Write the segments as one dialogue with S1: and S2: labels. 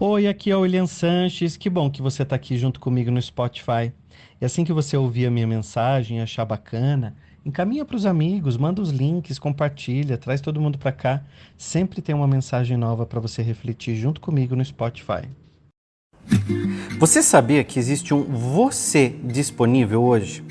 S1: Oi, aqui é o William Sanches. Que bom que você está aqui junto comigo no Spotify. E assim que você ouvir a minha mensagem achar bacana, encaminha para os amigos, manda os links, compartilha, traz todo mundo para cá. Sempre tem uma mensagem nova para você refletir junto comigo no Spotify.
S2: Você sabia que existe um você disponível hoje?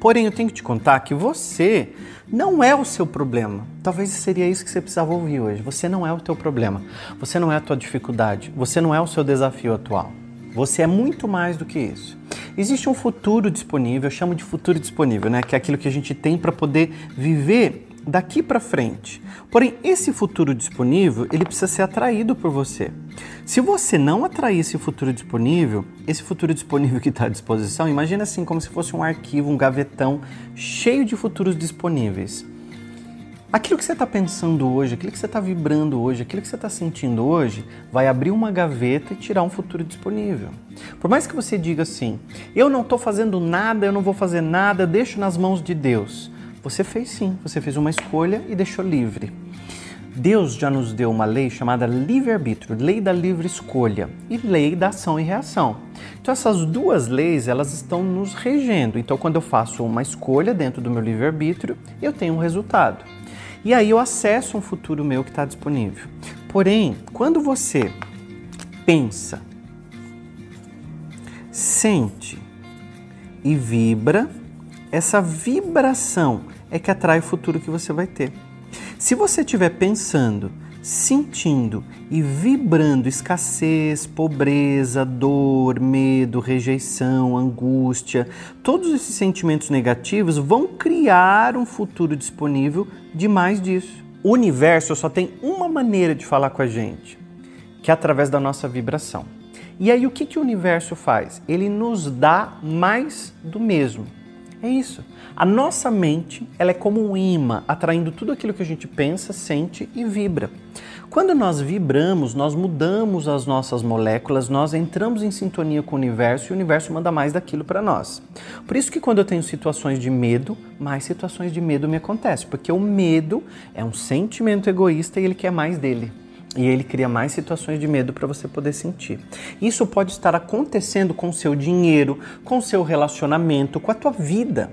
S2: Porém, eu tenho que te contar que você não é o seu problema. Talvez seria isso que você precisava ouvir hoje. Você não é o teu problema. Você não é a tua dificuldade. Você não é o seu desafio atual. Você é muito mais do que isso. Existe um futuro disponível, eu chamo de futuro disponível, né? Que é aquilo que a gente tem para poder viver daqui para frente. Porém, esse futuro disponível, ele precisa ser atraído por você. Se você não atrair esse futuro disponível, esse futuro disponível que está à disposição, imagina assim como se fosse um arquivo, um gavetão cheio de futuros disponíveis. Aquilo que você está pensando hoje, aquilo que você está vibrando hoje, aquilo que você está sentindo hoje, vai abrir uma gaveta e tirar um futuro disponível. Por mais que você diga assim, eu não estou fazendo nada, eu não vou fazer nada, deixo nas mãos de Deus. Você fez sim, você fez uma escolha e deixou livre. Deus já nos deu uma lei chamada livre-arbítrio, lei da livre escolha e lei da ação e reação. Então essas duas leis, elas estão nos regendo. Então quando eu faço uma escolha dentro do meu livre-arbítrio, eu tenho um resultado. E aí eu acesso um futuro meu que está disponível. Porém, quando você pensa, sente e vibra, essa vibração é que atrai o futuro que você vai ter. Se você estiver pensando, sentindo e vibrando escassez, pobreza, dor, medo, rejeição, angústia, todos esses sentimentos negativos vão criar um futuro disponível de mais disso. O universo só tem uma maneira de falar com a gente, que é através da nossa vibração. E aí o que, que o universo faz? Ele nos dá mais do mesmo. É isso. A nossa mente ela é como um imã, atraindo tudo aquilo que a gente pensa, sente e vibra. Quando nós vibramos, nós mudamos as nossas moléculas, nós entramos em sintonia com o universo e o universo manda mais daquilo para nós. Por isso que quando eu tenho situações de medo, mais situações de medo me acontecem, porque o medo é um sentimento egoísta e ele quer mais dele. E ele cria mais situações de medo para você poder sentir. Isso pode estar acontecendo com o seu dinheiro, com o seu relacionamento, com a tua vida,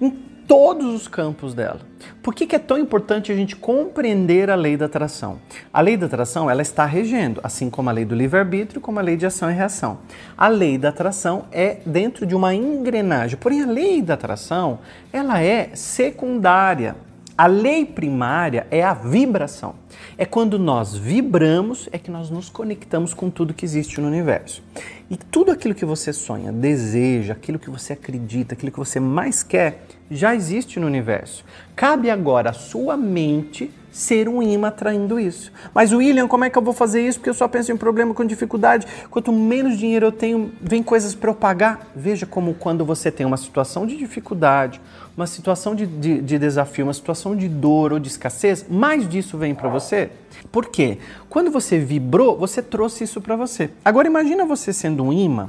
S2: em todos os campos dela. Por que, que é tão importante a gente compreender a lei da atração? A lei da atração ela está regendo, assim como a lei do livre-arbítrio, como a lei de ação e reação. A lei da atração é dentro de uma engrenagem, porém a lei da atração ela é secundária. A lei primária é a vibração. É quando nós vibramos é que nós nos conectamos com tudo que existe no universo. E tudo aquilo que você sonha, deseja, aquilo que você acredita, aquilo que você mais quer, já existe no universo. Cabe agora à sua mente ser um imã atraindo isso. Mas William, como é que eu vou fazer isso? Porque eu só penso em problema com dificuldade. Quanto menos dinheiro eu tenho, vem coisas para eu pagar. Veja como quando você tem uma situação de dificuldade, uma situação de, de, de desafio, uma situação de dor ou de escassez, mais disso vem para você. Por quê? Quando você vibrou, você trouxe isso para você. Agora imagina você sendo um imã.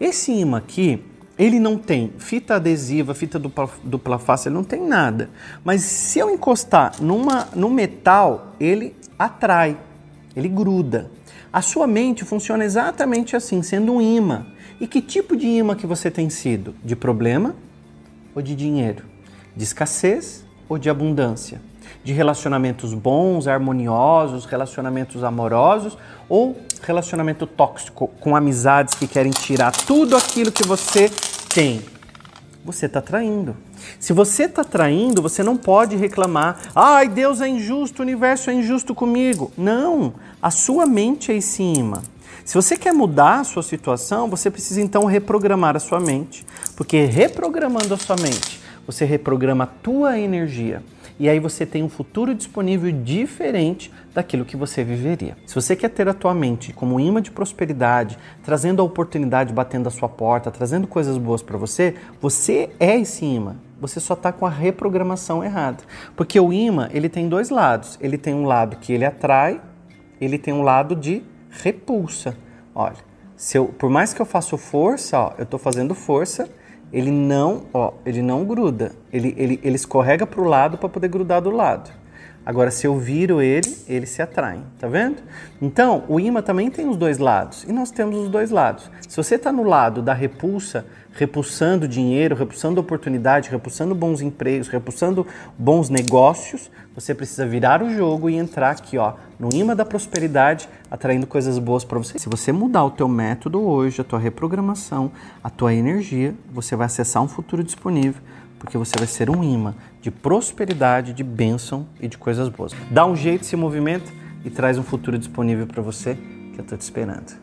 S2: Esse imã aqui, ele não tem fita adesiva, fita dupla, dupla face, ele não tem nada. Mas se eu encostar numa, no metal, ele atrai, ele gruda. A sua mente funciona exatamente assim, sendo um imã. E que tipo de imã que você tem sido? De problema ou de dinheiro? De escassez ou de abundância? De relacionamentos bons, harmoniosos, relacionamentos amorosos ou relacionamento tóxico com amizades que querem tirar tudo aquilo que você tem? Você está traindo. Se você está traindo, você não pode reclamar. Ai, Deus é injusto, o universo é injusto comigo. Não, a sua mente é em cima. Se você quer mudar a sua situação, você precisa então reprogramar a sua mente. Porque reprogramando a sua mente, você reprograma a tua energia. E aí você tem um futuro disponível diferente daquilo que você viveria. Se você quer ter a tua mente como um imã de prosperidade, trazendo a oportunidade batendo a sua porta, trazendo coisas boas para você, você é esse imã. Você só está com a reprogramação errada. Porque o imã, ele tem dois lados. Ele tem um lado que ele atrai, ele tem um lado de repulsa. Olha, se eu, por mais que eu faça força, ó, eu estou fazendo força, ele não, ó, ele não gruda. Ele, ele, ele escorrega para o lado para poder grudar do lado. Agora, se eu viro ele, ele se atrai, tá vendo? Então, o imã também tem os dois lados e nós temos os dois lados. Se você está no lado da repulsa, repulsando dinheiro, repulsando oportunidade, repulsando bons empregos, repulsando bons negócios, você precisa virar o jogo e entrar aqui, ó, no imã da prosperidade, atraindo coisas boas para você. Se você mudar o teu método hoje, a tua reprogramação, a tua energia, você vai acessar um futuro disponível, porque você vai ser um imã de prosperidade, de bênção e de coisas boas. Dá um jeito, se movimenta e traz um futuro disponível para você que eu estou te esperando.